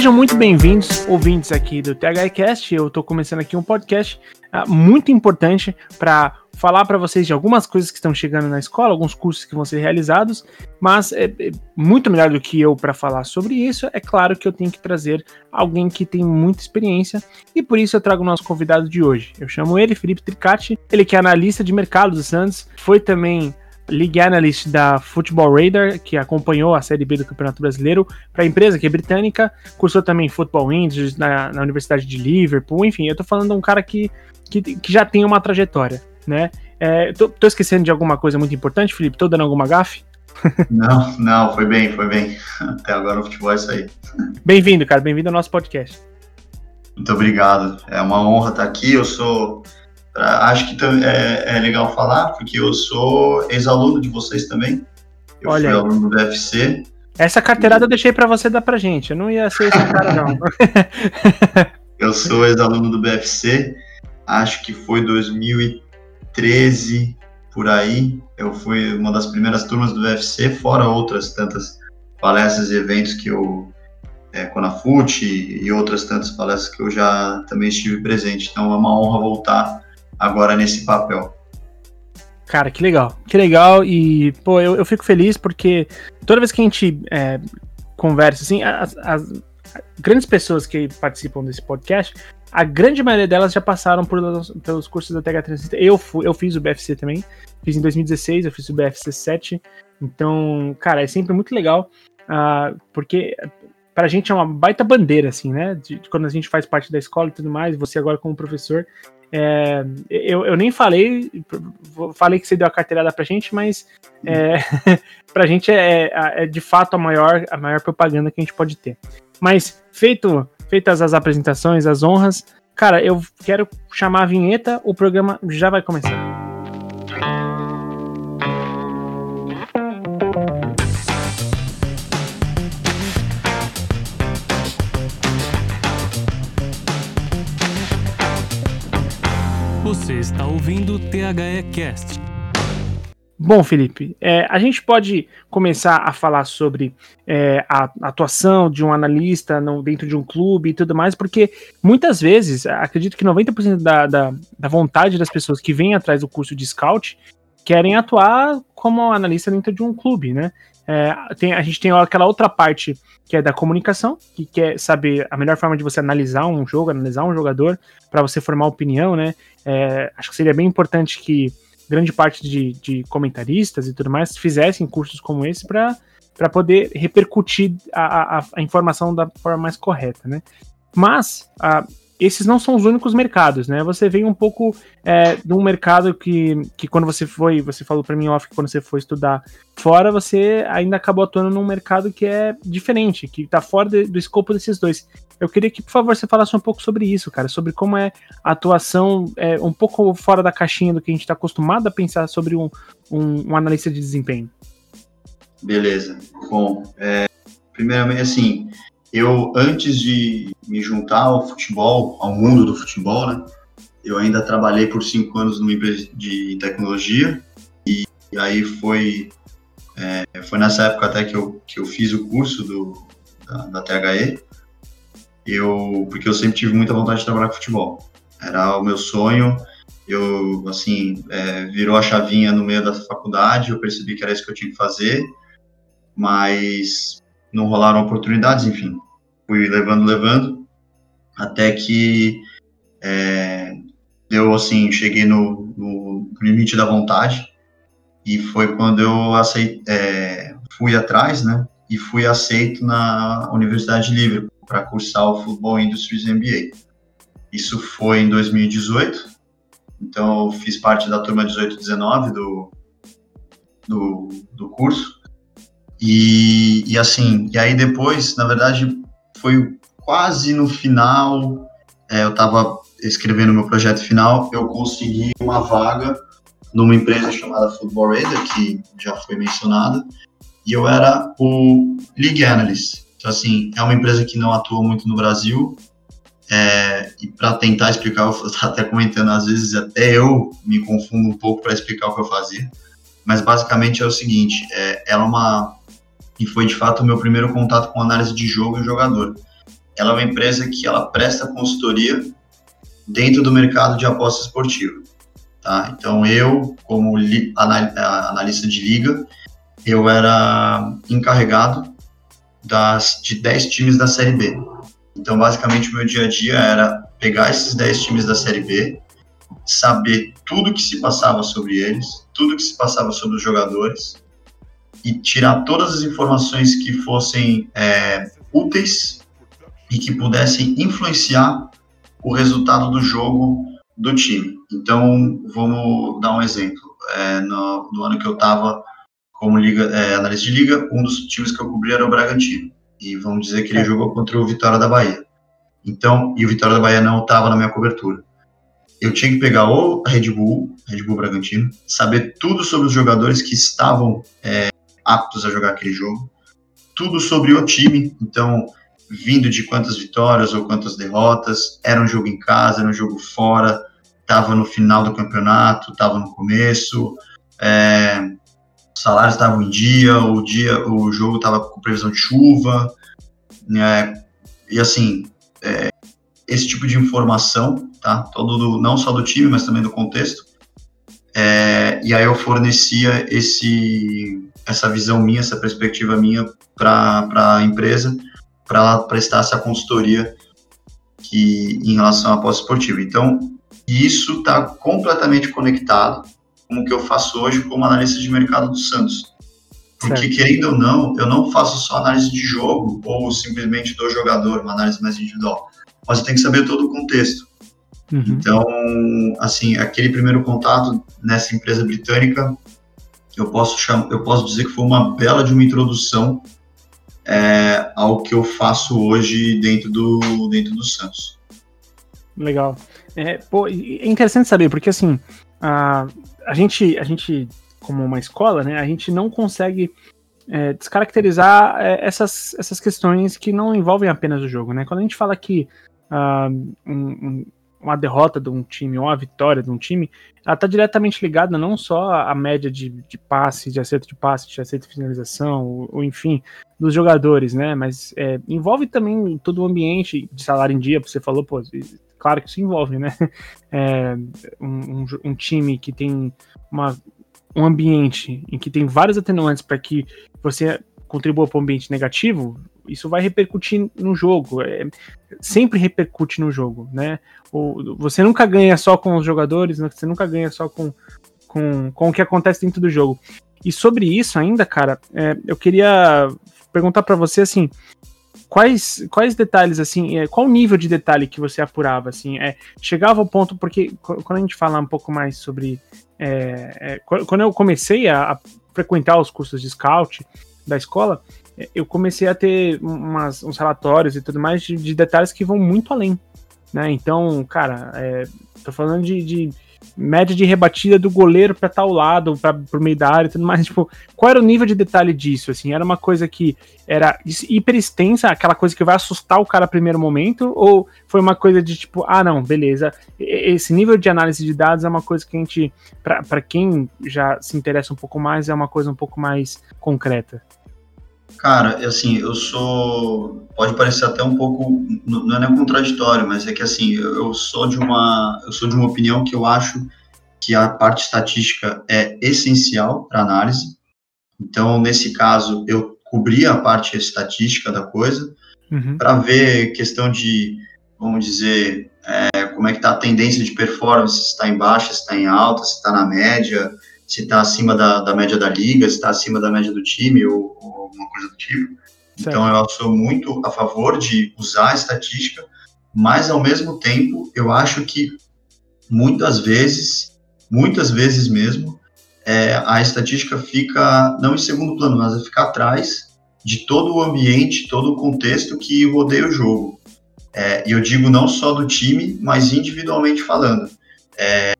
Sejam muito bem-vindos, ouvintes aqui do THIcast. Eu estou começando aqui um podcast uh, muito importante para falar para vocês de algumas coisas que estão chegando na escola, alguns cursos que vão ser realizados, mas é, é muito melhor do que eu para falar sobre isso. É claro que eu tenho que trazer alguém que tem muita experiência e por isso eu trago o nosso convidado de hoje. Eu chamo ele, Felipe Tricati, ele que é analista de mercado do Santos, foi também League Analyst da Football Radar, que acompanhou a Série B do Campeonato Brasileiro, para a empresa que é britânica, cursou também Football Indies na, na, Universidade de Liverpool, enfim, eu tô falando de um cara que, que, que já tem uma trajetória, né? É, tô, tô, esquecendo de alguma coisa muito importante, Felipe? Tô dando alguma gafe? Não, não, foi bem, foi bem. Até agora o futebol é isso aí. Bem-vindo, cara, bem-vindo ao nosso podcast. Muito obrigado, é uma honra estar aqui, eu sou Acho que é, é legal falar, porque eu sou ex-aluno de vocês também. Eu Olha fui aí. aluno do BFC. Essa carteirada eu deixei para você dar pra gente. Eu não ia ser esse cara, não. eu sou ex-aluno do BFC. Acho que foi 2013 por aí. Eu fui uma das primeiras turmas do BFC, fora outras tantas palestras e eventos que eu é, Conafute e outras tantas palestras que eu já também estive presente. Então é uma honra voltar agora nesse papel. Cara, que legal, que legal e, pô, eu, eu fico feliz porque toda vez que a gente é, conversa, assim, as, as, grandes pessoas que participam desse podcast, a grande maioria delas já passaram por, pelos cursos da TH360. Eu, fui, eu fiz o BFC também, fiz em 2016, eu fiz o BFC 7, então, cara, é sempre muito legal, uh, porque pra gente é uma baita bandeira, assim, né, de, de, quando a gente faz parte da escola e tudo mais, você agora como professor, é, eu, eu nem falei, falei que você deu a carteirada pra gente, mas é, pra gente é, é, é, de fato a maior, a maior propaganda que a gente pode ter. Mas feito, feitas as apresentações, as honras, cara, eu quero chamar a vinheta, o programa já vai começar. Você está ouvindo o THE Cast. Bom, Felipe, é, a gente pode começar a falar sobre é, a atuação de um analista no, dentro de um clube e tudo mais, porque muitas vezes, acredito que 90% da, da, da vontade das pessoas que vêm atrás do curso de scout querem atuar como analista dentro de um clube, né? É, tem, a gente tem aquela outra parte que é da comunicação, que quer saber a melhor forma de você analisar um jogo, analisar um jogador, para você formar opinião, né? É, acho que seria bem importante que grande parte de, de comentaristas e tudo mais fizessem cursos como esse para poder repercutir a, a, a, informação da forma mais correta, né? Mas esses não são os únicos mercados, né? Você vem um pouco é, de um mercado que, que quando você foi, você falou para mim off que quando você foi estudar fora, você ainda acabou atuando num mercado que é diferente, que tá fora de, do escopo desses dois. Eu queria que, por favor, você falasse um pouco sobre isso, cara, sobre como é a atuação é, um pouco fora da caixinha do que a gente está acostumado a pensar sobre um, um, um, analista de desempenho. Beleza. Bom, é, primeiramente, assim, eu, antes de me juntar ao futebol, ao mundo do futebol, né, eu ainda trabalhei por cinco anos numa empresa de tecnologia. E, e aí foi é, foi nessa época até que eu, que eu fiz o curso do, da, da THE, eu, porque eu sempre tive muita vontade de trabalhar com futebol. Era o meu sonho, eu, assim, é, virou a chavinha no meio da faculdade, eu percebi que era isso que eu tinha que fazer, mas não rolaram oportunidades, enfim. Fui levando, levando, até que é, eu, assim, cheguei no, no, limite da vontade, e foi quando eu é, fui atrás, né, e fui aceito na Universidade de Liverpool para cursar o Football Industries MBA. Isso foi em 2018, então eu fiz parte da turma 18-19 do, do, do curso, e, e assim, e aí depois, na verdade, foi quase no final, é, eu estava escrevendo meu projeto final, eu consegui uma vaga numa empresa chamada Football Radar, que já foi mencionada, e eu era o League Analyst. Então, assim, é uma empresa que não atua muito no Brasil, é, e para tentar explicar, eu estava até comentando, às vezes até eu me confundo um pouco para explicar o que eu fazia, mas basicamente é o seguinte, é, ela é uma e foi de fato o meu primeiro contato com análise de jogo e jogador. ela é uma empresa que ela presta consultoria dentro do mercado de aposta esportiva. Tá? Então, eu, como analista de liga, eu era encarregado das, de 10 times da Série B. Então, basicamente, o meu dia a dia era pegar esses 10 times da Série B, saber tudo que se passava sobre eles, tudo que se passava sobre os jogadores, e tirar todas as informações que fossem é, úteis e que pudessem influenciar o resultado do jogo do time. Então, vamos dar um exemplo. É, no, no, ano que eu estava como liga, é, analista de liga, um dos times que eu cobri era o Bragantino. E vamos dizer que ele é. jogou contra o Vitória da Bahia. Então, e o Vitória da Bahia não estava na minha cobertura. Eu tinha que pegar o Red Bull, Red Bull Bragantino, saber tudo sobre os jogadores que estavam é, aptos a jogar aquele jogo, tudo sobre o time. Então, vindo de quantas vitórias ou quantas derrotas, era um jogo em casa, era um jogo fora, estava no final do campeonato, estava no começo, é, os salários estavam em dia, o dia, o jogo estava com previsão de chuva, né, e assim, é, esse tipo de informação, tá? Todo do, não só do time, mas também do contexto. É, e aí eu fornecia esse, essa visão minha, essa perspectiva minha para a empresa para ela prestar essa consultoria que, em relação à pós-esportiva. Então, isso está completamente conectado com o que eu faço hoje como analista de mercado do Santos. Porque, certo. querendo ou não, eu não faço só análise de jogo ou simplesmente do jogador, uma análise mais individual. Mas eu tenho que saber todo o contexto. Uhum. Então, assim, aquele primeiro contato nessa empresa britânica, eu posso, chamar, eu posso dizer que foi uma bela de uma introdução é, ao que eu faço hoje dentro do, dentro do Santos. Legal. É, pô, é interessante saber, porque assim, a, a, gente, a gente, como uma escola, né, a gente não consegue é, descaracterizar é, essas, essas questões que não envolvem apenas o jogo, né? Quando a gente fala que uh, um, um, uma derrota de um time ou uma vitória de um time, ela está diretamente ligada não só à média de, de passe, de acerto de passe, de acerto de finalização, ou, ou enfim, dos jogadores, né? Mas é, envolve também todo o ambiente de salário em dia, você falou, pô, claro que isso envolve, né? É, um, um, um, time que tem uma, um ambiente em que tem vários atenuantes para que você contribua para um ambiente negativo, isso vai repercutir no jogo. É, sempre repercute no jogo, né? O, você nunca ganha só com os jogadores, né? você nunca ganha só com, com, com o que acontece dentro do jogo. E sobre isso ainda, cara, é, eu queria perguntar para você assim, quais quais detalhes assim, é, qual nível de detalhe que você apurava assim, é, chegava ao ponto porque quando a gente fala um pouco mais sobre é, é, quando eu comecei a, a, frequentar os cursos de scout da escola, eu comecei a ter umas, uns relatórios e tudo mais de, de detalhes que vão muito além. Né? Então, cara, é, tô falando de, de, média de rebatida do goleiro para tal lado, para pro meio da área e tudo mais. Tipo, qual era o nível de detalhe disso? Assim, era uma coisa que era hiper extensa, aquela coisa que vai assustar o cara no primeiro momento, ou foi uma coisa de tipo, ah, não, beleza, esse nível de análise de dados é uma coisa que a gente, para quem já se interessa um pouco mais, é uma coisa um pouco mais concreta? Cara, assim, eu sou. Pode parecer até um pouco. Não é nem contraditório, mas é que assim, eu sou de uma. Eu sou de uma opinião que eu acho que a parte estatística é essencial para análise. Então, nesse caso, eu cobri a parte estatística da coisa uhum. para ver questão de, vamos dizer, é, como é que está a tendência de performance, se está em baixa, se está em alta, se está na média, se está acima da, da média da liga, se está acima da média do time ou, ou alguma coisa do tipo. Certo. Então eu sou muito a favor de usar a estatística, mas ao mesmo tempo eu acho que muitas vezes, muitas vezes mesmo, é, a estatística fica não em segundo plano, mas fica atrás de todo o ambiente, todo o contexto que rodeia o jogo. É, e eu digo não só do time, mas individualmente falando. É,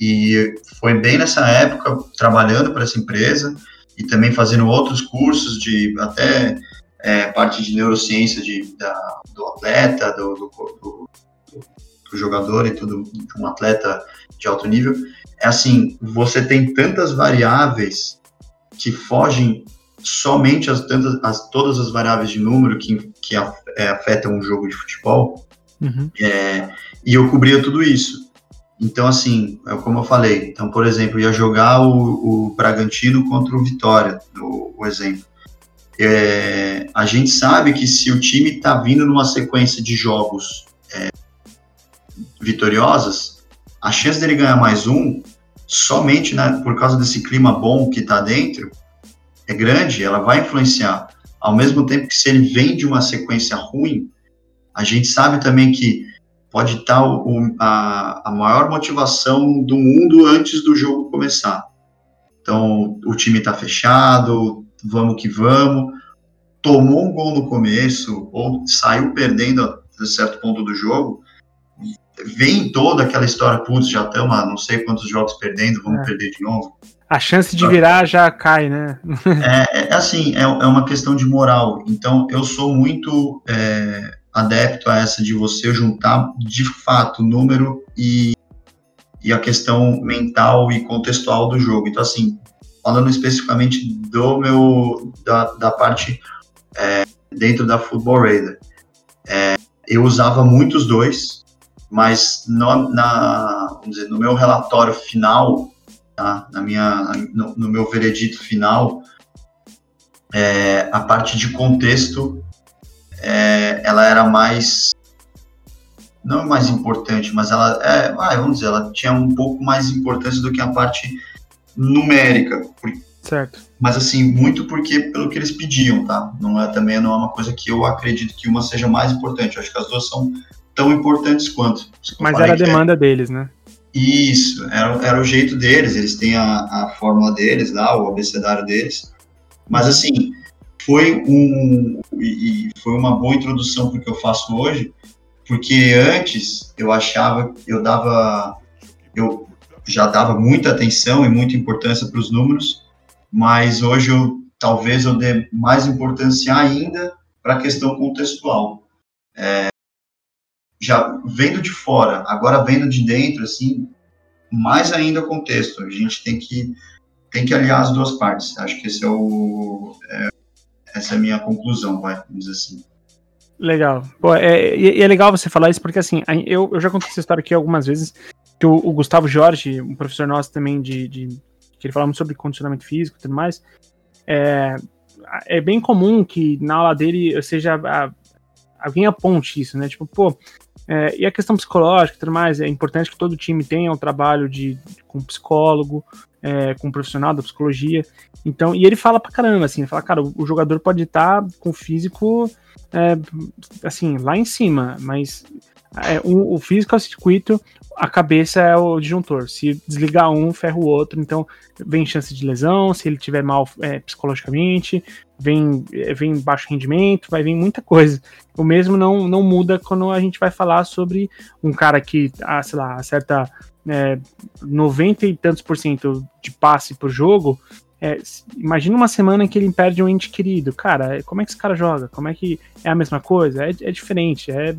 e foi bem nessa época, trabalhando para essa empresa e também fazendo outros cursos de até é, parte de neurociência de, da, do atleta, do, do, do, do, jogador e tudo, de um atleta de alto nível. É assim, você tem tantas variáveis que fogem somente as, tantas, as, todas as variáveis de número que, que é, afetam um jogo de futebol, uhum. é, e eu cobria tudo isso. Então, assim, é como eu falei, então, por exemplo, ia jogar o, o Bragantino contra o Vitória, o, o exemplo. É, a gente sabe que se o time está vindo numa sequência de jogos é, vitoriosas, a chance dele ganhar mais um, somente né, por causa desse clima bom que está dentro, é grande, ela vai influenciar. Ao mesmo tempo que se ele vem de uma sequência ruim, a gente sabe também que pode estar o, a, a maior motivação do mundo antes do jogo começar. Então, o time está fechado, vamos que vamos. Tomou um gol no começo, ou saiu perdendo a certo ponto do jogo, vem toda aquela história, putz, já estamos não sei quantos jogos perdendo, vamos é. perder de novo. A chance de virar já cai, né? é, é, assim, é, é uma questão de moral. Então, eu sou muito é, adepto a essa de você juntar de fato número e, e a questão mental e contextual do jogo. Então, assim, falando especificamente do meu da, da parte é, dentro da Football Raider, é, eu usava muito os dois, mas no, na, dizer, no meu relatório final, tá, na minha, no, no meu veredito final, é, a parte de contexto, é, ela era mais não mais importante, mas ela é, ah, vamos dizer, ela tinha um pouco mais importância do que a parte numérica. Certo. Mas assim, muito porque pelo que eles pediam, tá? Não é também não é uma coisa que eu acredito que uma seja mais importante. Eu acho que as duas são tão importantes quanto. Mas era a demanda é... deles, né? Isso, era, era o jeito deles, eles têm a, a fórmula deles lá, o abecedário deles. Mas assim, foi um e, foi uma boa introdução para o que eu faço hoje, porque antes eu achava, eu dava, eu já dava muita atenção e muita importância para os números, mas hoje eu talvez eu dê mais importância ainda para a questão contextual. É, já vendo de fora, agora vendo de dentro, assim, mais ainda o contexto. A gente tem que tem que aliar as duas partes. Acho que esse é o é, essa é a minha conclusão, vai, vamos dizer assim. Legal. Pô, é, e é legal você falar isso porque assim, eu, eu já contei essa história aqui algumas vezes que o, o Gustavo Jorge, um professor nosso também de, de que ele fala muito sobre condicionamento físico e tudo mais, é, é bem comum que na aula dele seja a, alguém aponte isso, né? Tipo, pô, é, e a questão psicológica e tudo mais, é importante que todo time tenha um trabalho de, com psicólogo, é, com um profissional da psicologia. Então, e ele fala pra caramba, assim, ele fala, cara, o, jogador pode estar tá com o físico, é, assim, lá em cima, mas é, o, o físico é o circuito, a cabeça é o disjuntor. Se desligar um, ferra o outro. Então, vem chance de lesão, se ele tiver mal é, psicologicamente, vem, é, vem baixo rendimento, vai vir muita coisa. O mesmo não, não muda quando a gente vai falar sobre um cara que, ah, sei lá, acerta é, 90 e tantos por cento de passe por jogo. É, imagina uma semana em que ele perde um ente querido. Cara, como é que esse cara joga? Como é que é a mesma coisa? É, é diferente. É,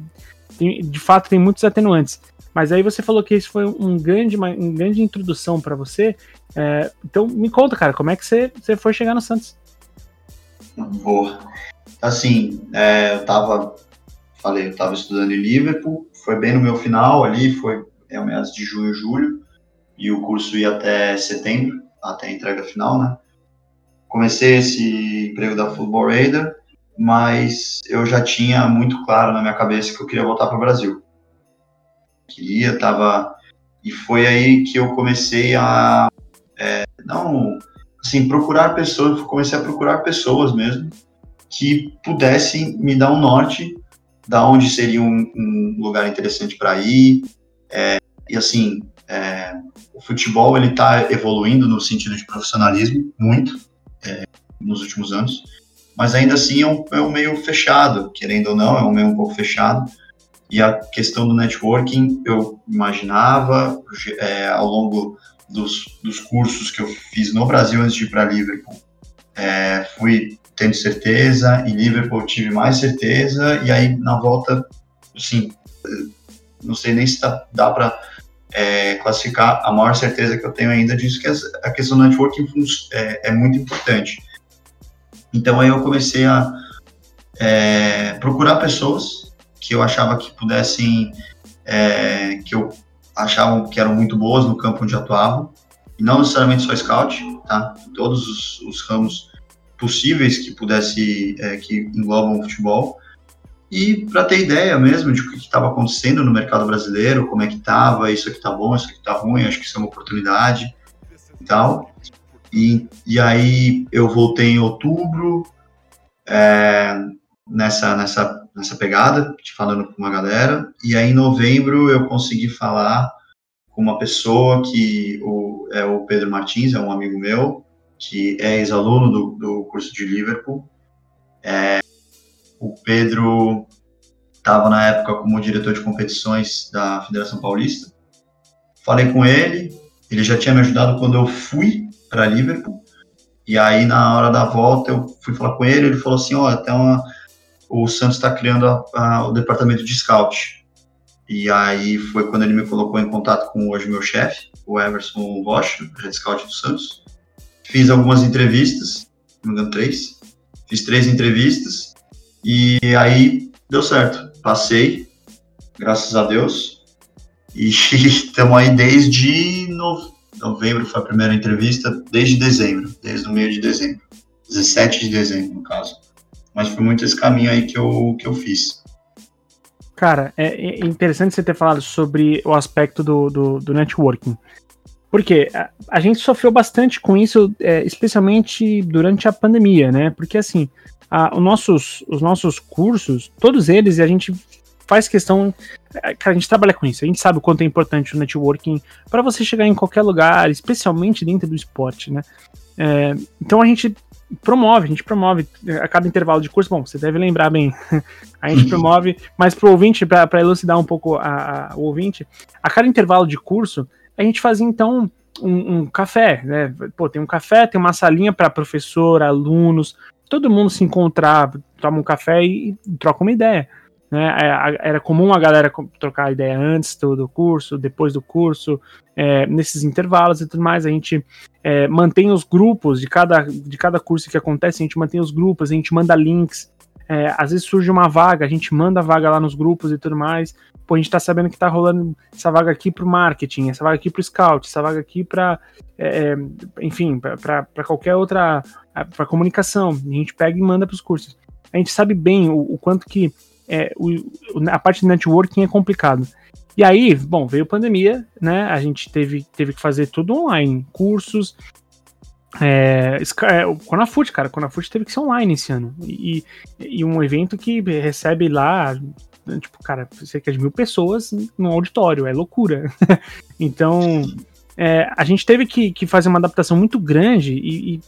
tem, de fato, tem muitos atenuantes. Mas aí você falou que isso foi um grande, uma, uma grande introdução para você. É, então me conta, cara, como é que você, você foi chegar no Santos? Boa. Assim, é, eu tava, falei, eu tava estudando em Liverpool, foi bem no meu final ali, foi é, meados de junho, julho, e o curso ia até setembro, até a entrega final, né? Comecei esse emprego da Football Raider, mas eu já tinha muito claro na minha cabeça que eu queria voltar para o Brasil queria, tava e foi aí que eu comecei a é, não assim procurar pessoas, comecei a procurar pessoas mesmo que pudessem me dar um norte da onde seria um, um lugar interessante para ir é, e assim é, o futebol ele está evoluindo no sentido de profissionalismo muito é, nos últimos anos mas ainda assim é um, é um meio fechado querendo ou não é um meio um pouco fechado. E a questão do networking, eu imaginava, é, ao longo dos, dos cursos que eu fiz no Brasil antes de ir para Liverpool, é, fui tendo certeza, em Liverpool tive mais certeza, e aí na volta, assim, não sei nem se dá, para é, classificar a maior certeza que eu tenho ainda disso, que a questão do networking é, é muito importante. Então aí eu comecei a é, procurar pessoas que eu achava que pudessem, é, que eu achava que eram muito boas no campo onde atuavam, e não necessariamente só scout, tá? Todos os, os ramos possíveis que pudesse, é, que englobam o futebol, e para ter ideia mesmo de o que estava acontecendo no mercado brasileiro, como é que estava, isso aqui está bom, isso aqui está ruim, acho que isso é uma oportunidade e tal. E, e aí eu voltei em outubro, é, nessa, nessa, nessa pegada, falando com uma galera, e aí em novembro eu consegui falar com uma pessoa que o, é o Pedro Martins, é um amigo meu, que é ex-aluno do, do curso de Liverpool. É, o Pedro estava na época como diretor de competições da Federação Paulista. Falei com ele, ele já tinha me ajudado quando eu fui para Liverpool. E aí, na hora da volta, eu fui falar com ele. Ele falou assim: Ó, até uma, o Santos está criando a, a, o departamento de scout. E aí foi quando ele me colocou em contato com hoje meu chefe, o Everson Bosch, head scout do Santos. Fiz algumas entrevistas, não me engano, três. Fiz três entrevistas e aí deu certo. Passei, graças a Deus. E estamos aí desde no, novembro, foi a primeira entrevista, desde dezembro, desde o meio de dezembro. 17 de dezembro, no caso. Mas foi muito esse caminho aí que eu, que eu fiz. Cara, é, é interessante você ter falado sobre o aspecto do, do, do networking. Porque a, a, gente sofreu bastante com isso, é, especialmente durante a pandemia, né? Porque assim, a, os, nossos, os nossos cursos, todos eles, a gente faz questão. É, a gente trabalha com isso, a gente sabe o quanto é importante o networking para você chegar em qualquer lugar, especialmente dentro do esporte, né? É, então a gente promove, a gente promove é, a cada intervalo de curso. Bom, você deve lembrar bem, a gente promove, mas para o ouvinte, para elucidar um pouco a, a, o ouvinte, a cada intervalo de curso, a gente fazia então um, um, café, né? Pô, tem um café, tem uma salinha para professor, alunos, todo mundo se encontrar, toma um café e, e troca uma ideia. Né? É, era comum a galera trocar ideia antes do, curso, depois do curso, é, nesses intervalos e tudo mais. A gente é, mantém os grupos de cada, de cada curso que acontece, a gente mantém os grupos, a gente manda links. É, às vezes surge uma vaga, a gente manda a vaga lá nos grupos e tudo mais. Pô, a gente tá sabendo que tá rolando essa vaga aqui pro marketing, essa vaga aqui pro scout, essa vaga aqui para é, é, enfim, para qualquer outra, para comunicação. A gente pega e manda pros cursos. A gente sabe bem o, o quanto que é, o, a parte de networking é complicado. E aí, bom, veio a pandemia, né? A gente teve, teve que fazer tudo online, cursos. É, é, o Conafut, cara, o Conafut teve que ser online esse ano. E, e um evento que recebe lá, tipo, cara, cerca de mil pessoas no auditório, é loucura. então, é, a gente teve que, que, fazer uma adaptação muito grande e, e,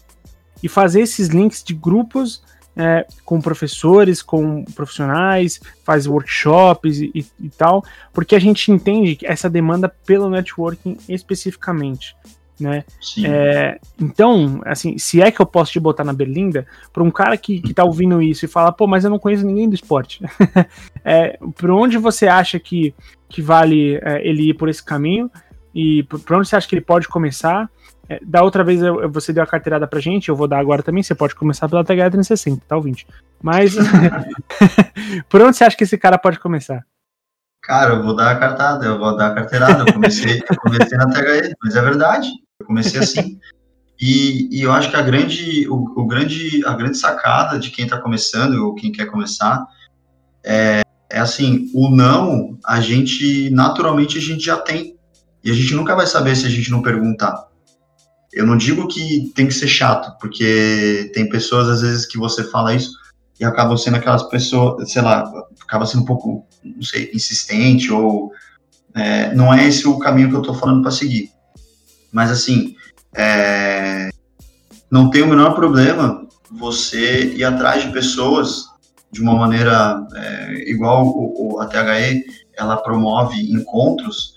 e fazer esses links de grupos é, com professores, com profissionais, faz workshops e, e, tal, porque a gente entende essa demanda pelo networking especificamente. Né? É, então, assim, se é que eu posso te botar na berlinda, para um cara que, que tá ouvindo isso e fala, pô, mas eu não conheço ninguém do esporte, é, por onde você acha que, que vale é, ele ir por esse caminho e por onde você acha que ele pode começar? É, da outra vez eu, você deu a carteirada pra gente, eu vou dar agora também. Você pode começar pela TH 360, tá ouvinte? Mas por onde você acha que esse cara pode começar? Cara, eu vou dar a cartada, eu vou dar a carteirada. Eu comecei, eu comecei na THE, mas é verdade. Eu comecei assim. E, e eu acho que a grande, o, o, grande, a grande sacada de quem está começando ou quem quer começar é, é assim, o não, a gente naturalmente a gente já tem. E a gente nunca vai saber se a gente não perguntar. Eu não digo que tem que ser chato, porque tem pessoas às vezes que você fala isso e acabam sendo aquelas pessoas, sei lá, acaba sendo um pouco, não sei, insistente ou é, não é esse o caminho que eu estou falando para seguir. Mas assim, é, não tem o menor problema você ir atrás de pessoas de uma maneira é, igual o, o, a THE, ela promove encontros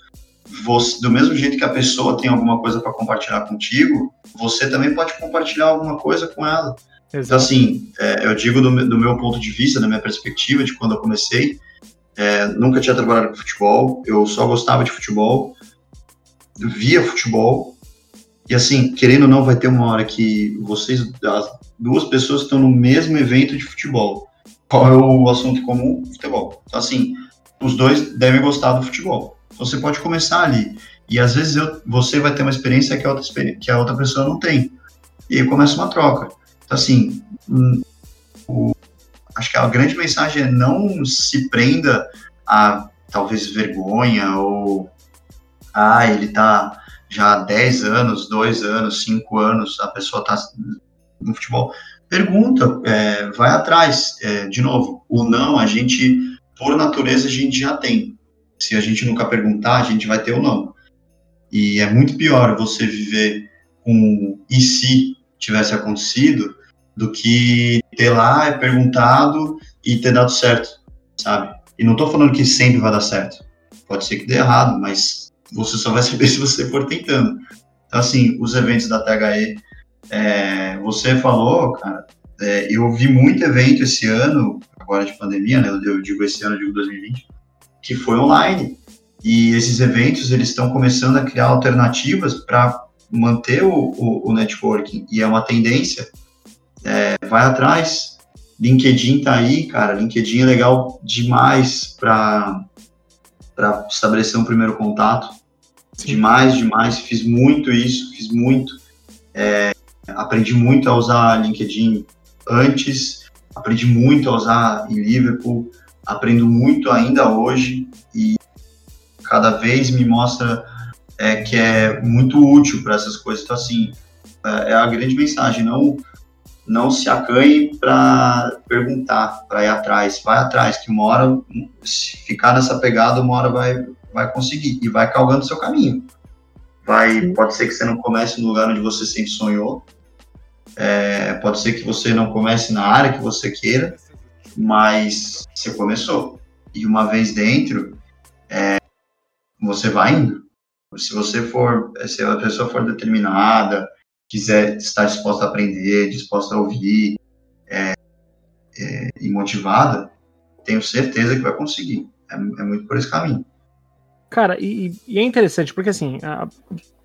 você, do mesmo jeito que a pessoa tem alguma coisa para compartilhar contigo, você também pode compartilhar alguma coisa com ela. Então, Exato. Então, assim, é, eu digo do, do, meu ponto de vista, da minha perspectiva, de quando eu comecei, é, nunca tinha trabalhado com futebol, eu só gostava de futebol, via futebol, E assim, querendo ou não, vai ter uma hora que vocês, as duas pessoas estão no mesmo evento de futebol. Qual é o assunto comum? Futebol. Então, assim, os dois devem gostar do futebol. Você pode começar ali. E às vezes eu, você vai ter uma experiência que a, outra, que a outra pessoa não tem. E aí começa uma troca. Então, assim, hum, o, acho que a grande mensagem é não se prenda a talvez vergonha ou ah, ele tá já há 10 anos, 2 anos, 5 anos, a pessoa tá no futebol. Pergunta, é, vai atrás. É, de novo, o não, a gente, por natureza, a gente já tem. Se a gente nunca perguntar, a gente vai ter o não. E é muito pior você viver com e se tivesse acontecido do que ter lá, é perguntado e ter dado certo, sabe? E não estou falando que sempre vai dar certo. Pode ser que dê errado, mas você só vai saber se você for tentando. Então, assim, os eventos da THE, é, você falou, cara, é, eu vi muito evento esse ano, agora de pandemia, né? Eu digo esse ano, eu digo 2020, que foi online. E esses eventos, eles estão começando a criar alternativas para manter o, o, o, networking. E é uma tendência. É, vai atrás. LinkedIn tá aí, cara. LinkedIn é legal demais para estabelecer um primeiro contato. Sim. Demais, demais. Fiz muito isso, fiz muito. É, aprendi muito a usar LinkedIn antes, aprendi muito a usar em Liverpool, aprendo muito ainda hoje e cada vez me mostra é, que é muito útil para essas coisas. Então, assim, é, é a grande mensagem, não não se acanhe para perguntar, para ir atrás, vai atrás, que uma hora, se ficar nessa pegada, uma hora vai, vai conseguir e vai calgando seu caminho. Vai, pode ser que você não comece no lugar onde você sempre sonhou, é, pode ser que você não comece na área que você queira, mas você começou. E uma vez dentro, é, você vai indo. Se você for, se a pessoa for determinada, quiser estar disposta a aprender, disposta a ouvir é, é, e motivada, tenho certeza que vai conseguir. É, é muito por esse caminho. Cara, e, e, é interessante, porque assim, a,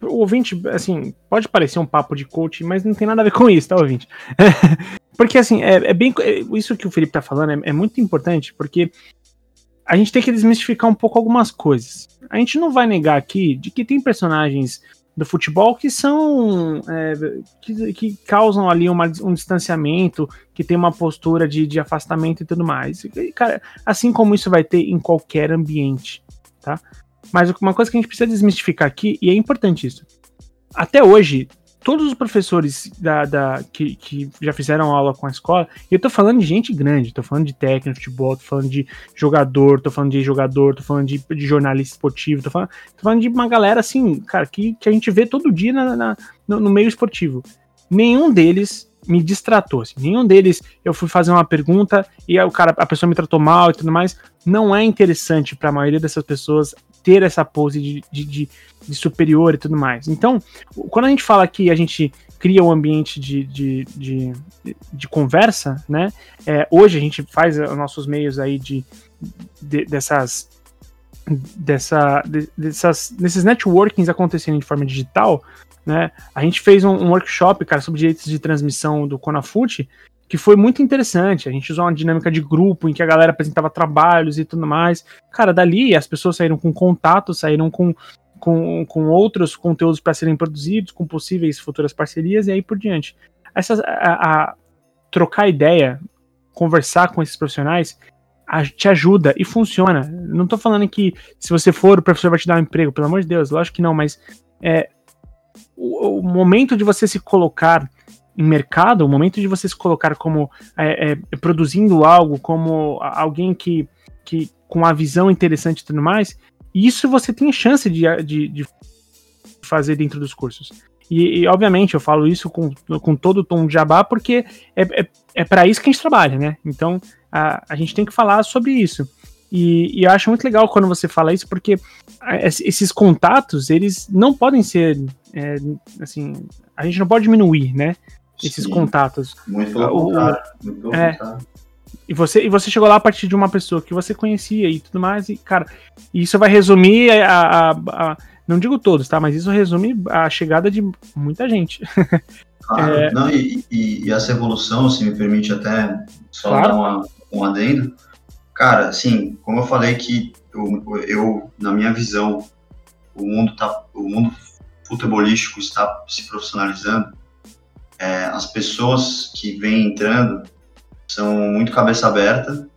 o ouvinte, assim, pode parecer um papo de coach, mas não tem nada a ver com isso, tá, ouvinte? porque assim, é, é bem. É, isso que o Felipe tá falando é, é muito importante, porque a gente tem que desmistificar um pouco algumas coisas. A gente não vai negar aqui de que tem personagens do futebol que são é, que, que, causam ali uma, um distanciamento, que tem uma postura de, de afastamento e tudo mais. E, cara, assim como isso vai ter em qualquer ambiente, tá? Mas uma coisa que a gente precisa desmistificar aqui, e é importante isso. Até hoje, todos os professores da, da que, que, já fizeram aula com a escola, e eu tô falando de gente grande, tô falando de técnico de futebol, tô falando de jogador, tô falando de jogador, tô falando de, de jornalista esportivo, tô falando, tô falando de uma galera assim, cara, que, que a gente vê todo dia na, na no, no, meio esportivo. Nenhum deles me distratou, assim, nenhum deles eu fui fazer uma pergunta e o cara, a pessoa me tratou mal e tudo mais. Não é interessante para a maioria dessas pessoas ter essa pose de, de, de, de, superior e tudo mais. Então, quando a gente fala que a gente cria um ambiente de, de, de, de conversa, né? É, hoje a gente faz os nossos meios aí de, de dessas dessa, dessas, desses networkings acontecendo de forma digital, né? A gente fez um, um workshop, cara, sobre direitos de transmissão do Conafute, que foi muito interessante. A gente usou uma dinâmica de grupo em que a galera apresentava trabalhos e tudo mais. Cara, dali as pessoas saíram com contato, saíram com, com, com outros conteúdos para serem produzidos, com possíveis futuras parcerias e aí por diante. Essa, a, a trocar ideia, conversar com esses profissionais, a, te ajuda e funciona. Não tô falando que se você for, o professor vai te dar um emprego, pelo amor de Deus, lógico que não, mas é, o, o momento de você se colocar em mercado, o momento de você se colocar como é, é, produzindo algo, como alguém que, que com uma visão interessante e tudo mais, isso você tem chance de, de, de fazer dentro dos cursos. E, e, obviamente eu falo isso com, com todo o tom de jabá, porque é, é, é para isso que a gente trabalha, né? Então a, a gente tem que falar sobre isso. E, e, eu acho muito legal quando você fala isso, porque esses contatos, eles não podem ser, é, assim, a gente não pode diminuir, né? Esses Sim, contatos. Muito pelo. Muito é, E você, e você chegou lá a partir de uma pessoa que você conhecia e tudo mais, e, cara, isso vai resumir a, a, a não digo todos, tá? Mas isso resume a chegada de muita gente. Claro, é... não, e, e, e, essa evolução, se me permite até só claro. dar uma, um adendo, cara, assim, como eu falei que eu, eu, na minha visão, o mundo, tá, o mundo futebolístico está se profissionalizando, é, as pessoas que vêm entrando são muito cabeça aberta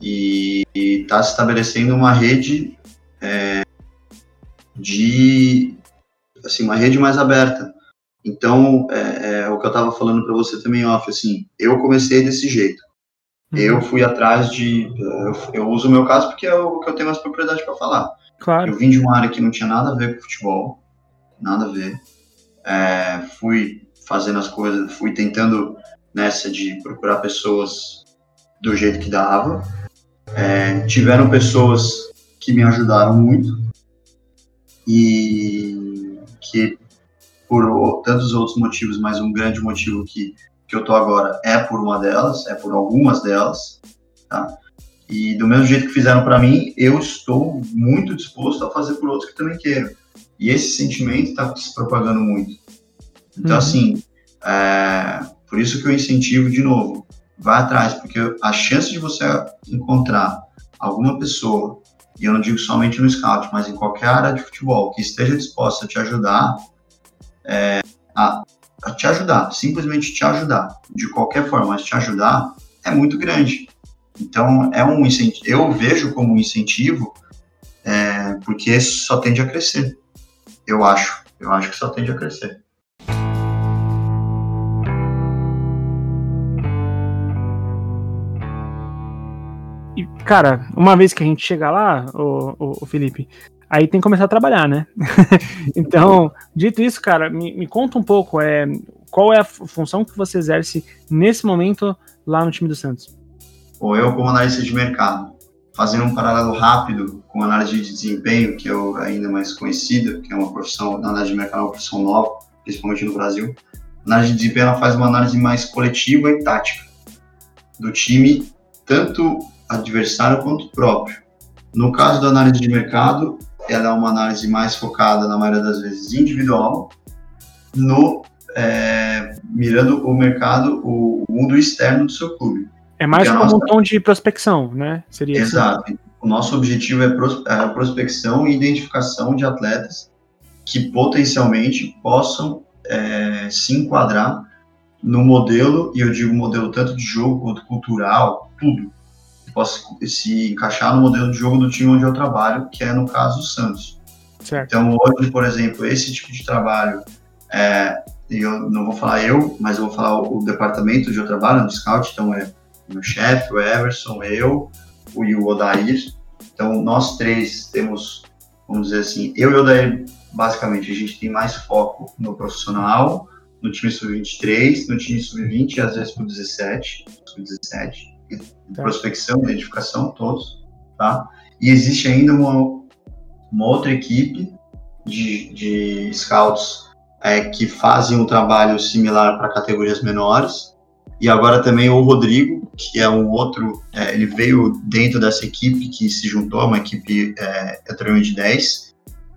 e está se estabelecendo uma rede é, de assim uma rede mais aberta então, é, é o que eu estava falando para você também, off, assim, eu comecei desse jeito. Uhum. Eu fui atrás de. Eu, eu, uso o meu caso porque é o que eu tenho mais propriedade para falar. Claro. Eu vim de uma área que não tinha nada a ver com futebol, nada a ver. É, fui fazendo as coisas, fui tentando nessa de procurar pessoas do jeito que dava. É, tiveram pessoas que me ajudaram muito e que por tantos outros motivos, mas um grande motivo que, que eu tô agora é por uma delas, é por algumas delas, tá? E do mesmo jeito que fizeram para mim, eu estou muito disposto a fazer por outros que também queiram. E esse sentimento está se propagando muito. Então, uhum. assim, é, por isso que eu incentivo de novo, vai atrás, porque a chance de você encontrar alguma pessoa, e eu não digo somente no scout, mas em qualquer área de futebol, que esteja disposta a te ajudar, é, a, a, te ajudar, simplesmente te ajudar, de qualquer forma, mas te ajudar é muito grande. Então, é um incentivo, eu vejo como um incentivo, é, porque só tende a crescer. Eu acho, eu acho que só tende a crescer. Cara, uma vez que a gente chega lá, o, o, o Felipe, aí tem que começar a trabalhar, né? então, dito isso, cara, me, me, conta um pouco, é, qual é a função que você exerce nesse momento lá no time do Santos? Bom, eu como analista de mercado, fazendo um paralelo rápido com análise de desempenho, que é ainda mais conhecida, que é uma profissão, a análise de mercado é uma profissão nova, principalmente no Brasil. A análise de desempenho ela faz uma análise mais coletiva e tática do time, tanto adversário quanto próprio. No caso da análise de mercado, ela é uma análise mais focada, na maioria das vezes, individual, no é, mirando o mercado, o, mundo externo do seu clube. É mais como nossa... um tom de prospecção, né? Seria Exato. Assim. O nosso objetivo é, é a prospecção e identificação de atletas que potencialmente possam é, se enquadrar no modelo, e eu digo modelo tanto de jogo quanto cultural, tudo, possa se encaixar no modelo de jogo do time onde eu trabalho, que é no caso o Santos. Certo. Então hoje, por exemplo, esse tipo de trabalho, é, eu não vou falar eu, mas eu vou falar o, o departamento onde eu trabalho, no Scout, então é meu chefe, o Everson, eu o, e o Odair. Então nós três temos, vamos dizer assim, eu e o Odair, basicamente, a gente tem mais foco no profissional, no time sub-23, no time sub-20 e às vezes pro 17, sub-17 tá. prospecção, identificação, todos, tá? E existe ainda uma, uma outra equipe de, de scouts é, que fazem um trabalho similar para categorias menores. E agora também o Rodrigo, que é um outro, é, ele veio dentro dessa equipe que se juntou, uma equipe é, de 10,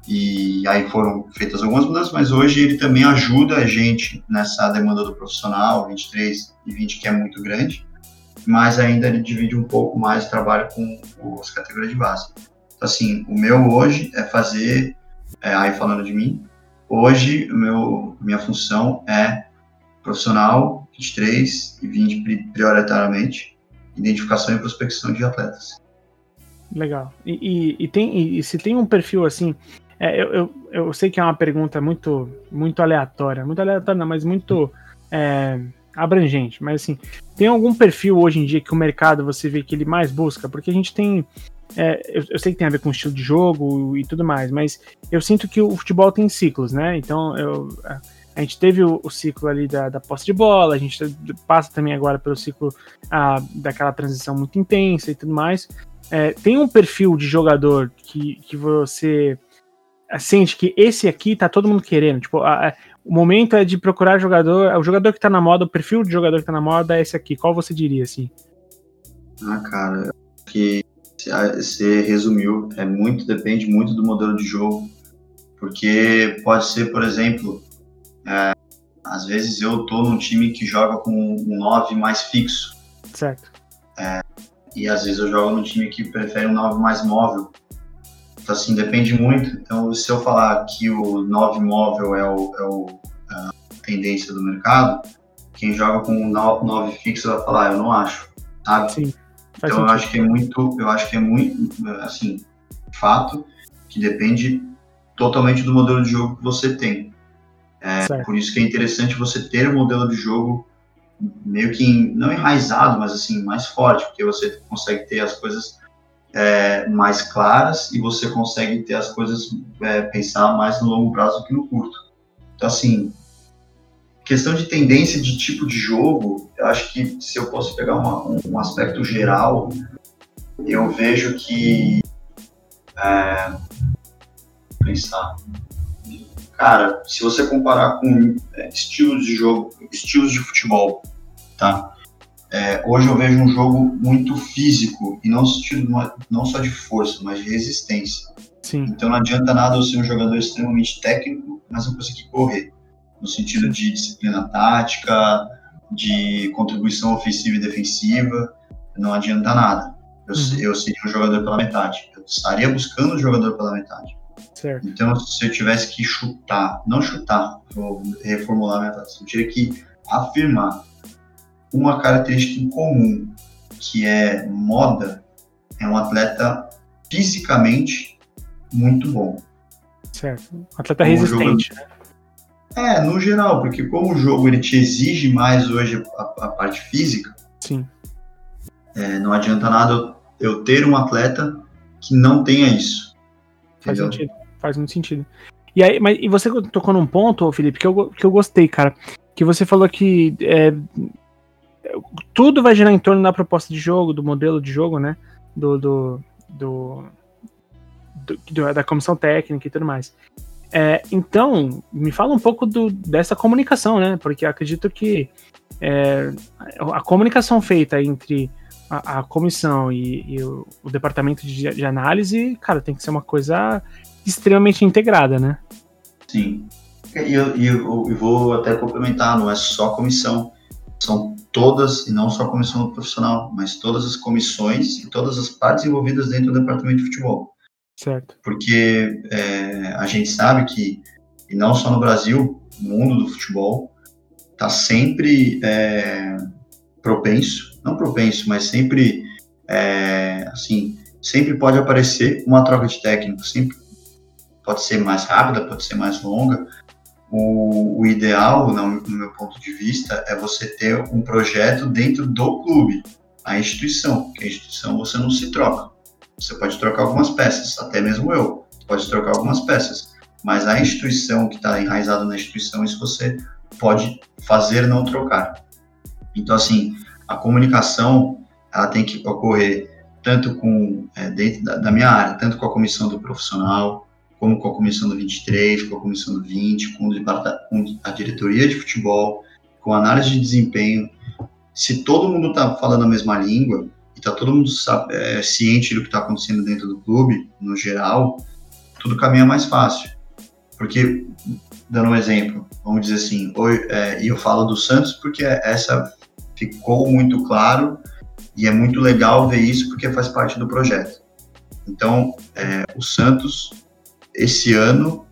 e aí foram feitas algumas mudanças, mas hoje ele também ajuda a gente nessa demanda do profissional, 23 e 20, que é muito grande mas ainda ele divide um pouco mais de trabalho com as categorias de base. Então, assim, o meu hoje é fazer, é, aí falando de mim, hoje o meu, minha função é profissional, 23 e 20 prioritariamente, identificação e prospecção de atletas. Legal. E, e, e tem, e, se tem um perfil assim, é, eu, eu, eu, sei que é uma pergunta muito, muito aleatória, muito aleatória, não, mas muito é, abrangente, mas assim, tem algum perfil hoje em dia que o mercado você vê que ele mais busca? Porque a gente tem. É, eu, eu, sei que tem a ver com o estilo de jogo e tudo mais, mas eu sinto que o futebol tem ciclos, né? Então eu, a gente teve o, o ciclo ali da, da, posse de bola, a gente passa também agora pelo ciclo a, daquela transição muito intensa e tudo mais. É, tem um perfil de jogador que, que você sente que esse aqui tá todo mundo querendo. Tipo, a, o momento é de procurar jogador, o jogador que tá na moda, o perfil de jogador que tá na moda é esse aqui. Qual você diria, assim? Ah, cara, que você resumiu, é muito, depende muito do modelo de jogo, porque pode ser, por exemplo, é, às vezes eu tô num time que joga com um 9 mais fixo. Certo. É, e às vezes eu jogo num time que prefere um 9 mais móvel. Então, assim, depende muito. Então, se eu falar que o 9 móvel é, o, é o, a tendência do mercado, quem joga com um 9 fixo vai falar, ah, eu não acho, sabe? Sim. Então, sentido. eu acho que é muito, eu acho que é muito, assim, fato que depende totalmente do modelo de jogo que você tem. É, por isso que é interessante você ter um modelo de jogo meio que não enraizado, mas assim mais forte, porque você consegue ter as coisas é, mais claras e você consegue ter as coisas é, pensar mais no longo prazo que no curto. Então assim, questão de tendência de tipo de jogo, eu acho que se eu posso pegar uma, um, um, aspecto geral, eu vejo que é, pensar Cara, se você comparar com é, estilos de jogo, estilos de futebol, tá? É, hoje eu vejo um jogo muito físico e não, não só de força, mas de resistência. Sim. Então não adianta nada eu ser um jogador extremamente técnico, mas não conseguir correr. No sentido de disciplina tática, de contribuição ofensiva e defensiva, não adianta nada. Eu, uhum. eu seria um jogador pela metade. Eu estaria buscando um jogador pela metade. Certo. Então, se eu tivesse que chutar, não chutar, vou reformular minha frase, se eu tiver que afirmar uma característica em comum, que é moda, é um atleta fisicamente muito bom. Certo. Um atleta como resistente, jogo... né? É, no geral, porque como o jogo ele te exige mais hoje a, a parte física, Sim. É, não adianta nada eu ter um atleta que não tenha isso. Faz entendeu? sentido faz muito sentido. E aí, mas e você tocou num ponto, Felipe, que eu, que eu gostei, cara. Que você falou que é, tudo vai girar em torno da proposta de jogo, do modelo de jogo, né? Do, do, do, do da comissão técnica e tudo mais. É, então, me fala um pouco do, dessa comunicação, né? Porque acredito que é, a comunicação feita entre a, a comissão e, e o, o, departamento de, de, análise, cara, tem que ser uma coisa extremamente integrada, né? Sim. E eu, eu, eu, vou até complementar, não é só comissão, são todas, e não só a comissão profissional, mas todas as comissões e todas as partes envolvidas dentro do departamento de futebol. Certo. Porque é, a gente sabe que, e não só no Brasil, o mundo do futebol está sempre é, propenso, não propenso, mas sempre, é, assim, sempre pode aparecer uma troca de técnico, sempre pode ser mais rápida, pode ser mais longa. O, o ideal, no, meu ponto de vista, é você ter um projeto dentro do clube, a instituição, porque a instituição você não se troca. Você pode trocar algumas peças, até mesmo eu, pode trocar algumas peças, mas a instituição que está enraizada na instituição, isso você pode fazer não trocar. Então, assim, a comunicação ela tem que ocorrer tanto com é, dentro da, da, minha área, tanto com a comissão do profissional, como com a comissão do 23, com a comissão do 20, com, a diretoria de futebol, com análise de desempenho. Se todo mundo está falando a mesma língua e está todo mundo sabe, é, ciente do que está acontecendo dentro do clube, no geral, tudo caminha mais fácil. Porque, dando um exemplo, vamos dizer assim, é, e eu falo do Santos porque essa ficou muito claro e é muito legal ver isso porque faz parte do projeto. Então, é, o Santos esse ano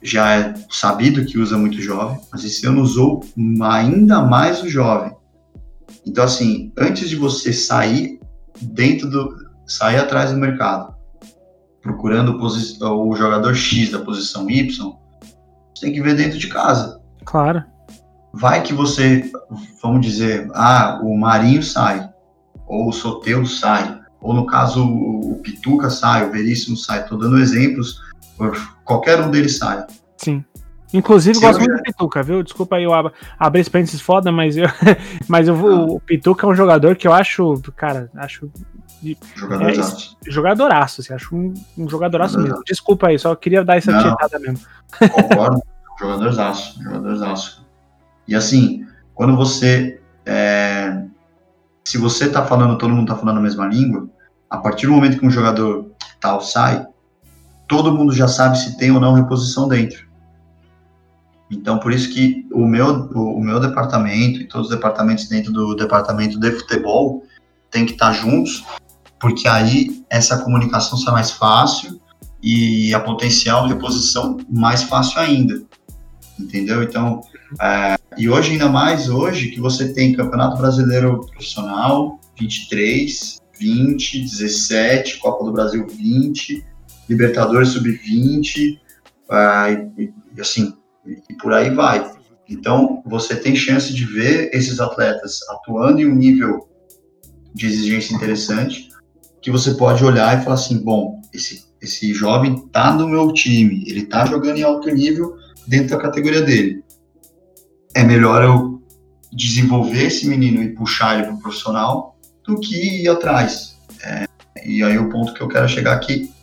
já é sabido que usa muito jovem, mas esse ano usou ainda mais o jovem. Então, assim, antes de você sair dentro do. sair atrás do mercado, procurando o jogador X da posição Y, você tem que ver dentro de casa. Claro. Vai que você, vamos dizer, ah, o Marinho sai, ou o Soteudo sai, ou no caso o Pituca sai, o Veríssimo sai. Estou dando exemplos Qualquer um deles sai. Sim. Inclusive, gosto muito do Pituca, viu? Desculpa aí eu ab abrir esse parênteses foda, mas eu, mas eu vou, ah. o Pituca é um jogador que eu acho, cara, acho. Jogadoraço. É, jogadoraço, assim, acho um, um jogadoraço mesmo. Desculpa aí, só queria dar essa tietada mesmo. Concordo, jogadorzaço, jogadorzaço. E assim, quando você é, se você tá falando, todo mundo tá falando a mesma língua, a partir do momento que um jogador tal sai, todo mundo já sabe se tem ou não reposição dentro. Então, por isso que o meu, o, meu departamento e todos os departamentos dentro do departamento de futebol tem que estar juntos, porque aí essa comunicação sai mais fácil e a potencial reposição mais fácil ainda. Entendeu? Então, é, e hoje, ainda mais hoje, que você tem Campeonato Brasileiro Profissional 23, 20, 17, Copa do Brasil 20, Libertadores Sub-20, é, e, e, assim, e por aí vai. Então, você tem chance de ver esses atletas atuando em um nível de exigência interessante, que você pode olhar e falar assim, bom, esse, esse jovem tá no meu time, ele tá jogando em alto nível dentro da categoria dele. É melhor eu desenvolver esse menino e puxar ele para o profissional do que ir atrás. É, e aí o ponto que eu quero chegar aqui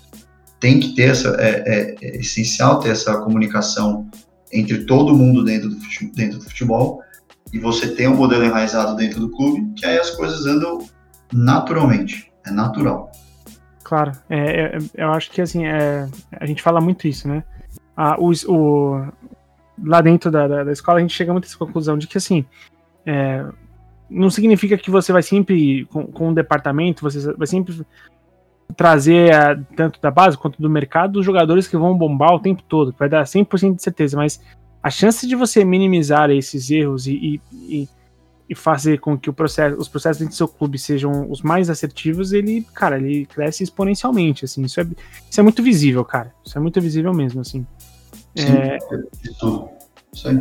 tem que ter essa é, é, é essencial ter essa comunicação entre todo mundo dentro do, futebol, dentro do futebol e você tem um modelo enraizado dentro do clube, que aí as coisas andam naturalmente, é natural. Claro, é, é, eu acho que assim, é, a gente fala muito isso, né? Ah, os, o, lá dentro da, da, da, escola a gente chega muito a essa conclusão de que assim, é, não significa que você vai sempre, com, com um departamento, você vai sempre trazer a, tanto da base quanto do mercado os jogadores que vão bombar o tempo todo, vai dar 100% de certeza, mas a chance de você minimizar esses erros e, e, e fazer com que processo, os processos dentro do seu clube sejam os mais assertivos, ele, cara, ele cresce exponencialmente, assim, isso é, isso é muito visível, cara, isso é muito visível mesmo, assim. Sim, é, isso, isso aí.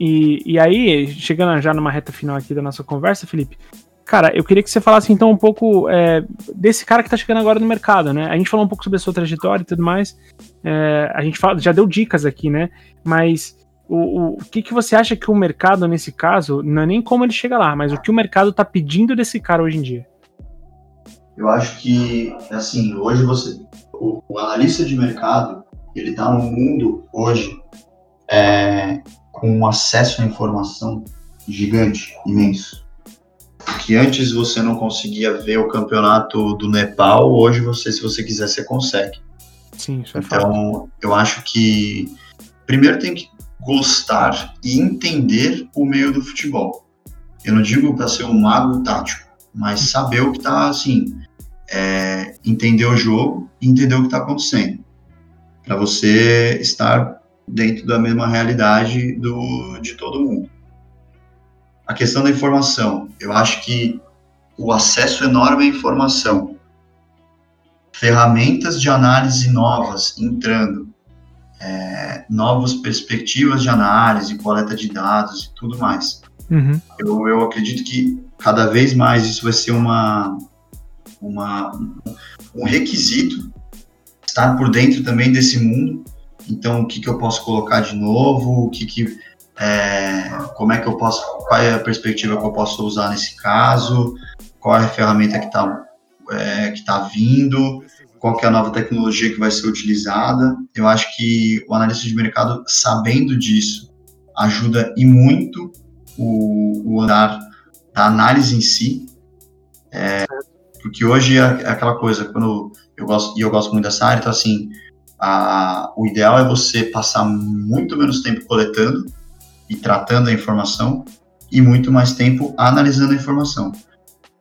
E, e aí, chegando já numa reta final aqui da nossa conversa, Felipe, Cara, eu queria que você falasse então um pouco é, desse cara que tá chegando agora no mercado, né? A gente falou um pouco sobre a sua trajetória e tudo mais. É, a gente fala, já deu dicas aqui, né? Mas o, o, o, que, que você acha que o mercado, nesse caso, não é nem como ele chega lá, mas o que o mercado tá pedindo desse cara hoje em dia? Eu acho que, assim, hoje você. O, o analista de mercado, ele tá num mundo hoje é, com acesso à informação gigante, imenso que antes você não conseguia ver o campeonato do Nepal, hoje você, se você quiser, você consegue. Sim, isso é Então, eu acho que primeiro tem que gostar e entender o meio do futebol. Eu não digo para ser um mago tático, mas saber o que está assim, é, entender o jogo e entender o que está acontecendo, para você estar dentro da mesma realidade do, de todo mundo a questão da informação. Eu acho que o acesso enorme à informação, ferramentas de análise novas entrando, é, novas perspectivas de análise, coleta de dados e tudo mais. Uhum. Eu, eu acredito que cada vez mais isso vai ser uma, uma, um requisito, estar por dentro também desse mundo. Então, o que, que eu posso colocar de novo, o que, que é, como é que eu posso, qual é a perspectiva que eu posso usar nesse caso, qual é a ferramenta que está é, que tá vindo, qual é a nova tecnologia que vai ser utilizada. Eu acho que o analista de mercado, sabendo disso, ajuda e muito o, o andar da análise em si, é, porque hoje é, é aquela coisa, quando eu gosto, e eu gosto muito dessa área, então assim, a, o ideal é você passar muito menos tempo coletando e tratando a informação e muito mais tempo analisando a informação.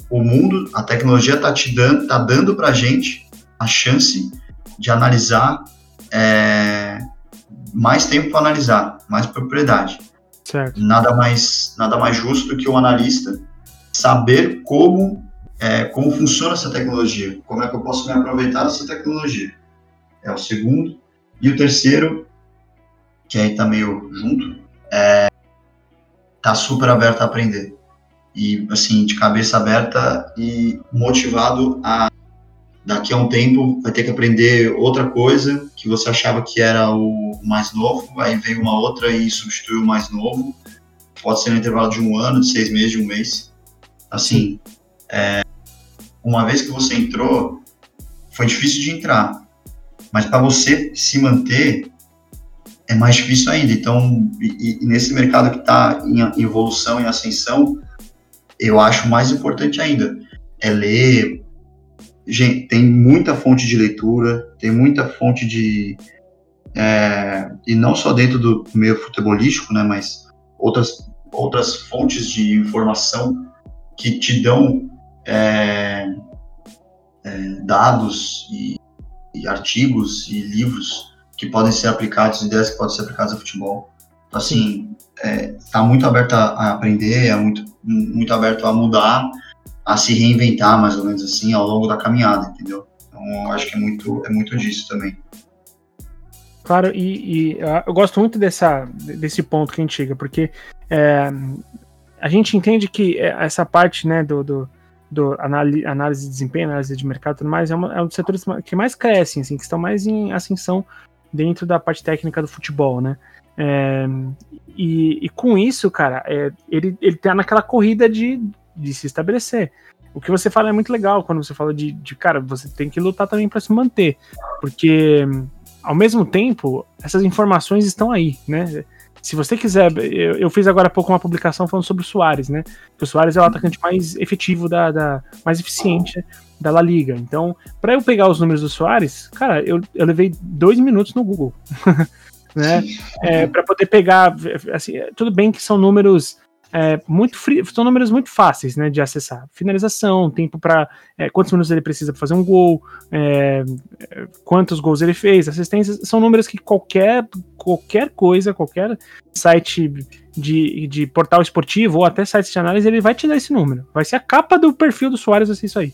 O mundo, a tecnologia está te dando, tá dando para a gente a chance de analisar é, mais tempo para analisar, mais propriedade. Certo. Nada mais, nada mais justo do que o analista saber como é, como funciona essa tecnologia, como é que eu posso me aproveitar dessa tecnologia. É o segundo. E o terceiro, que aí está meio junto, é, tá super aberto a aprender. E, assim, de cabeça aberta e motivado a, daqui a um tempo, vai ter que aprender outra coisa que você achava que era o mais novo, aí vem uma outra e substitui o mais novo. Pode ser no intervalo de um ano, de seis meses, de um mês. Assim, é, uma vez que você entrou, foi difícil de entrar. Mas para você se manter, é mais difícil ainda. Então, e, e nesse mercado que está em, evolução, em ascensão, eu acho mais importante ainda é ler. Gente, tem muita fonte de leitura, tem muita fonte de. É, e não só dentro do meio futebolístico, né, mas outras, outras fontes de informação que te dão é, é, dados e, e, artigos e livros que podem ser aplicados, ideias que podem ser aplicadas ao futebol. Então, assim, está é, muito aberto a, aprender, é muito, muito aberto a mudar, a se reinventar, mais ou menos assim, ao longo da caminhada, entendeu? Então, acho que é muito, é muito disso também. Claro, e, e, eu gosto muito dessa, desse ponto que a gente chega, porque é, a gente entende que essa parte né, do, do, do análise de desempenho, análise de mercado e tudo mais, é, uma, é um dos setores que mais crescem, assim, que estão mais em ascensão dentro da parte técnica do futebol, né? É, e, e, com isso, cara, é, ele, ele tá naquela corrida de, de se estabelecer. O que você fala é muito legal quando você fala de, de cara, você tem que lutar também para se manter, porque ao mesmo tempo essas informações estão aí, né? Se você quiser, eu, eu, fiz agora há pouco uma publicação falando sobre o Soares, né? Que o Soares é o atacante mais efetivo da, da mais eficiente da La Liga. Então, para eu pegar os números do Soares, cara, eu, eu levei dois minutos no Google. né? É, para poder pegar, assim, tudo bem que são números é, muito frio, são números muito fáceis, né, de acessar. Finalização, tempo para é, quantos minutos ele precisa para fazer um gol, é, quantos gols ele fez, assistências, são números que qualquer qualquer coisa, qualquer site de, de portal esportivo ou até site de análise, ele vai te dar esse número. Vai ser a capa do perfil do Soares, vai ser isso aí.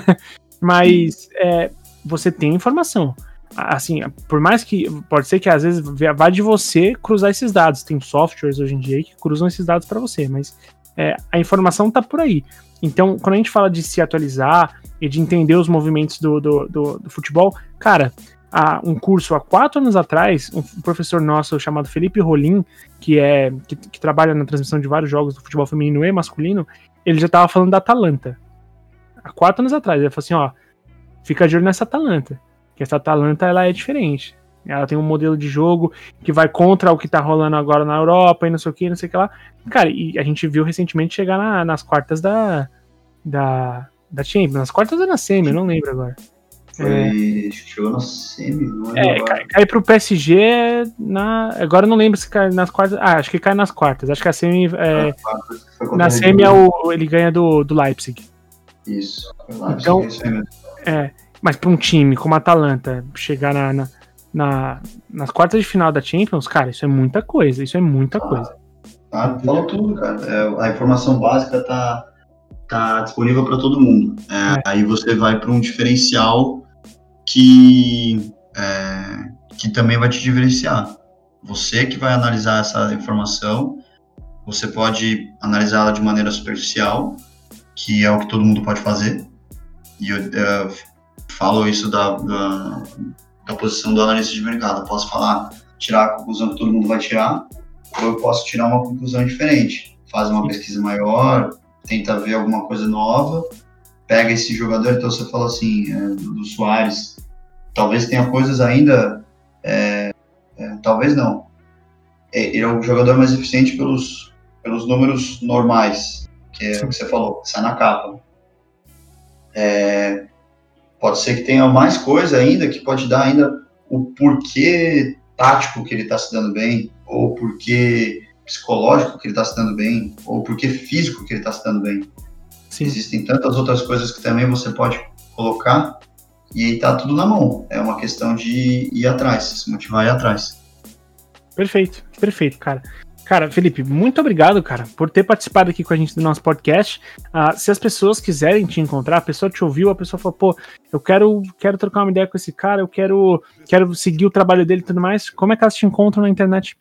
Mas é, você tem informação assim, por mais que pode ser que às vezes vá de você cruzar esses dados. Tem softwares hoje em dia que cruzam esses dados para você, mas é, a informação tá por aí. Então, quando a gente fala de se atualizar e de entender os movimentos do, do, do, do futebol, cara, há um curso há quatro anos atrás, um professor nosso chamado Felipe Rolim, que é que, que trabalha na transmissão de vários jogos do futebol feminino e masculino, ele já estava falando da Atalanta. Há quatro anos atrás, ele falou assim, ó, fica de olho nessa Atalanta que essa Atalanta ela é diferente. Ela tem um modelo de jogo que vai contra o que tá rolando agora na Europa e não sei o que, não sei o que lá. Cara, e a gente viu recentemente chegar na, nas quartas da, da, da Champions. Nas quartas ou na semi, eu não lembro agora. Foi, é, chegou na semi, não é? Cai, cai pro PSG na. Agora eu não lembro se cai nas quartas. Ah, acho que cai nas quartas. Acho que a semi. É, ah, na semi é o, ele ganha do, do Leipzig. Isso. Leipzig, então, é, mas para um time como a Atalanta chegar na, na, na, nas quartas de final da Champions, cara, isso é muita coisa. Isso é muita ah, coisa. Falou tudo, cara. É, a informação básica tá, tá disponível para todo mundo. É, é. Aí você vai para um diferencial que, é, que também vai te diferenciar. Você que vai analisar essa informação, você pode analisá-la de maneira superficial, que é o que todo mundo pode fazer. E eu, eu falo isso da, da, da posição do analista de mercado. Eu posso falar, tirar a conclusão que todo mundo vai tirar, ou eu posso tirar uma conclusão diferente. Faz uma pesquisa maior, tenta ver alguma coisa nova, pega esse jogador. Então você falou assim, é, do Soares, talvez tenha coisas ainda, é, é, talvez não. É, ele é o jogador mais eficiente pelos, pelos números normais, que é o que você falou, sai na capa. É, Pode ser que tenha mais coisa ainda que pode dar ainda o porquê tático que ele está se dando bem, ou porquê psicológico que ele está se dando bem, ou porquê físico que ele está se dando bem. Sim. Existem tantas outras coisas que também você pode colocar e aí tá tudo na mão. É uma questão de ir atrás, se motivar e ir atrás. Perfeito, perfeito, cara. Cara, Felipe, muito obrigado, cara, por ter participado aqui com a gente do nosso podcast. Uh, se as pessoas quiserem te encontrar, a pessoa te ouviu, a pessoa falou, pô, eu quero, quero trocar uma ideia com esse cara, eu quero, quero seguir o trabalho dele e tudo mais, como é que elas te encontram na internet?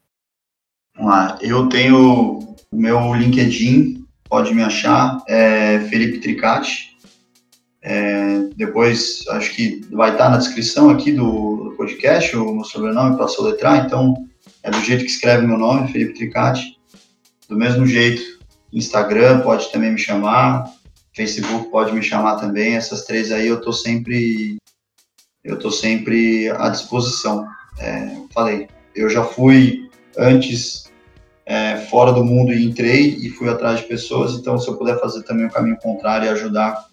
Vamos lá, eu tenho o meu LinkedIn, pode me achar, é Felipe Tricati. É, depois, acho que vai estar na descrição aqui do, podcast, o meu sobrenome para soletrar, então é do jeito que escreve meu nome, Felipe Tricati. Do mesmo jeito, Instagram pode também me chamar, Facebook pode me chamar também. Essas três aí eu tô sempre eu tô sempre à disposição. É, falei, eu já fui antes é, fora do mundo e entrei e fui atrás de pessoas. Então, se eu puder fazer também o caminho contrário e ajudar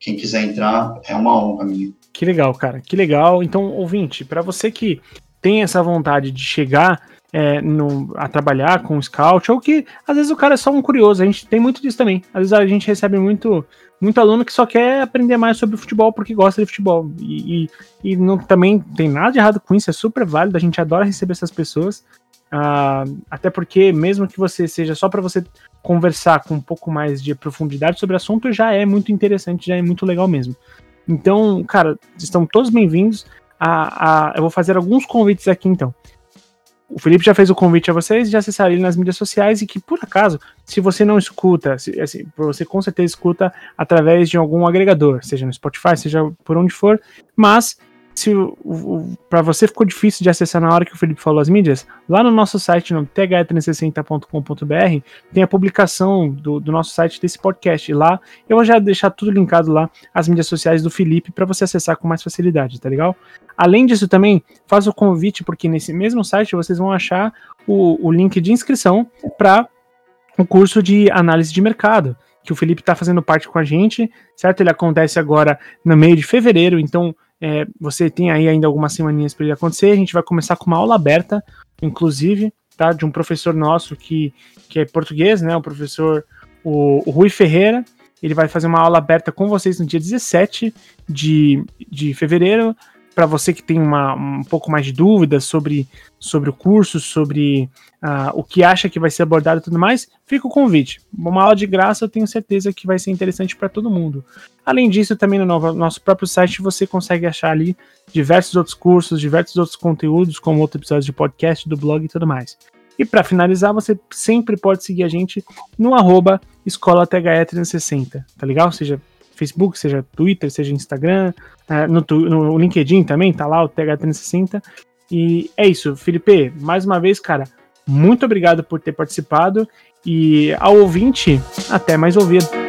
quem quiser entrar, é uma honra minha. Que legal, cara, que legal. Então, ouvinte, para você que tem essa vontade de chegar é, no, a trabalhar com o scout, ou que às vezes o cara é só um curioso, a gente tem muito disso também. Às vezes a gente recebe muito, muito aluno que só quer aprender mais sobre futebol porque gosta de futebol. E, e, e não, também tem nada de errado com isso, é super válido, a gente adora receber essas pessoas. Uh, até porque, mesmo que você seja só para você conversar com um pouco mais de profundidade sobre o assunto, já é muito interessante, já é muito legal mesmo. Então, cara, estão todos bem-vindos. A, a, eu vou fazer alguns convites aqui então. O Felipe já fez o convite a vocês de acessar ele nas mídias sociais e que, por acaso, se você não escuta, se, assim, você com certeza escuta através de algum agregador, seja no Spotify, seja por onde for, mas se para você ficou difícil de acessar na hora que o Felipe falou as mídias, lá no nosso site, no th360.com.br, tem a publicação do, do, nosso site desse podcast. E lá eu vou já deixar tudo linkado lá, as mídias sociais do Felipe, para você acessar com mais facilidade, tá legal? Além disso, também faço o convite, porque nesse mesmo site vocês vão achar o, o link de inscrição para o curso de análise de mercado que o Felipe está fazendo parte com a gente, certo? Ele acontece agora no meio de fevereiro, então é, você tem aí ainda algumas semaninhas para ele acontecer. A gente vai começar com uma aula aberta, inclusive, tá? De um professor nosso que, que é português, né? O professor o, o Rui Ferreira. Ele vai fazer uma aula aberta com vocês no dia 17 de, de fevereiro para você que tem uma, um pouco mais de dúvidas sobre, sobre o curso, sobre uh, o que acha que vai ser abordado e tudo mais, fica o convite. Uma aula de graça eu tenho certeza que vai ser interessante para todo mundo. Além disso, também no nosso próprio site você consegue achar ali diversos outros cursos, diversos outros conteúdos, como outros episódios de podcast, do blog e tudo mais. E para finalizar, você sempre pode seguir a gente no arroba escola 360, tá legal? Ou seja, Facebook, seja Twitter, seja Instagram, uh, no, no, LinkedIn também, tá lá o TH360. E é isso, Felipe, mais uma vez, cara, muito obrigado por ter participado e ao ouvinte, até mais ouvido.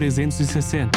360.